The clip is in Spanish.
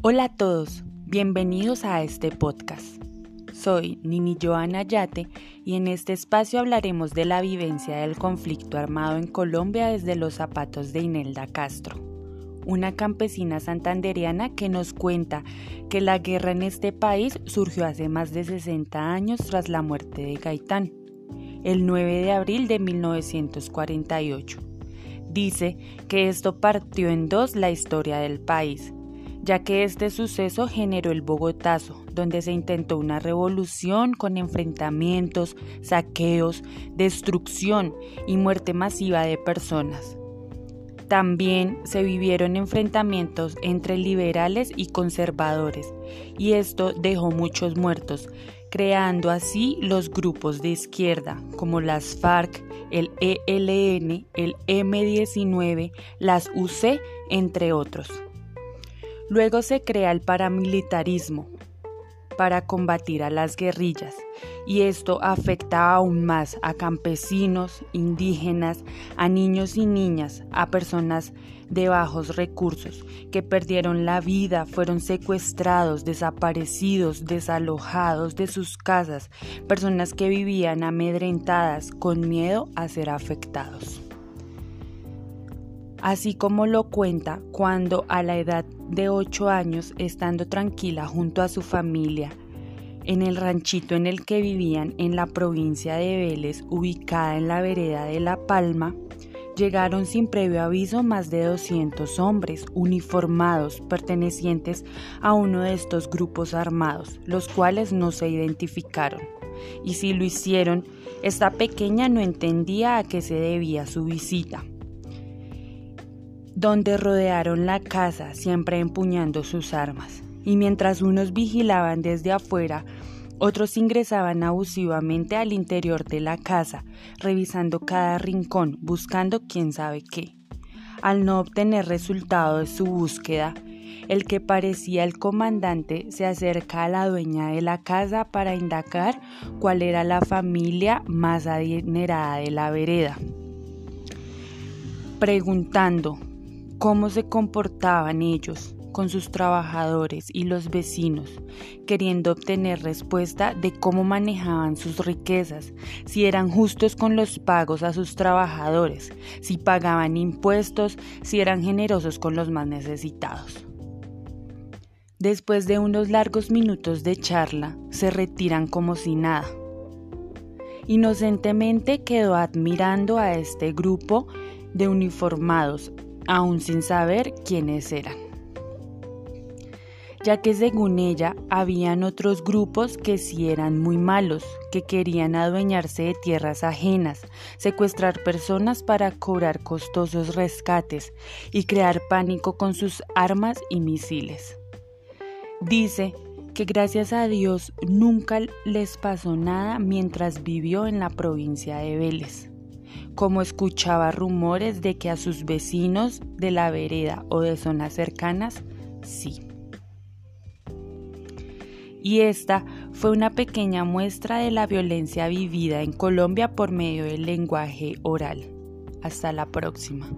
Hola a todos, bienvenidos a este podcast. Soy Nini Joana Yate y en este espacio hablaremos de la vivencia del conflicto armado en Colombia desde los zapatos de Inelda Castro, una campesina santandereana que nos cuenta que la guerra en este país surgió hace más de 60 años tras la muerte de Gaitán, el 9 de abril de 1948. Dice que esto partió en dos la historia del país ya que este suceso generó el Bogotazo, donde se intentó una revolución con enfrentamientos, saqueos, destrucción y muerte masiva de personas. También se vivieron enfrentamientos entre liberales y conservadores, y esto dejó muchos muertos, creando así los grupos de izquierda, como las FARC, el ELN, el M19, las UC, entre otros. Luego se crea el paramilitarismo para combatir a las guerrillas y esto afecta aún más a campesinos, indígenas, a niños y niñas, a personas de bajos recursos que perdieron la vida, fueron secuestrados, desaparecidos, desalojados de sus casas, personas que vivían amedrentadas con miedo a ser afectados así como lo cuenta cuando a la edad de 8 años, estando tranquila junto a su familia, en el ranchito en el que vivían en la provincia de Vélez, ubicada en la vereda de La Palma, llegaron sin previo aviso más de 200 hombres uniformados pertenecientes a uno de estos grupos armados, los cuales no se identificaron. Y si lo hicieron, esta pequeña no entendía a qué se debía su visita donde rodearon la casa siempre empuñando sus armas, y mientras unos vigilaban desde afuera, otros ingresaban abusivamente al interior de la casa, revisando cada rincón, buscando quién sabe qué. Al no obtener resultado de su búsqueda, el que parecía el comandante se acerca a la dueña de la casa para indagar cuál era la familia más adinerada de la vereda, preguntando cómo se comportaban ellos con sus trabajadores y los vecinos, queriendo obtener respuesta de cómo manejaban sus riquezas, si eran justos con los pagos a sus trabajadores, si pagaban impuestos, si eran generosos con los más necesitados. Después de unos largos minutos de charla, se retiran como si nada. Inocentemente quedó admirando a este grupo de uniformados aún sin saber quiénes eran. Ya que según ella habían otros grupos que sí eran muy malos, que querían adueñarse de tierras ajenas, secuestrar personas para cobrar costosos rescates y crear pánico con sus armas y misiles. Dice que gracias a Dios nunca les pasó nada mientras vivió en la provincia de Vélez como escuchaba rumores de que a sus vecinos de la vereda o de zonas cercanas, sí. Y esta fue una pequeña muestra de la violencia vivida en Colombia por medio del lenguaje oral. Hasta la próxima.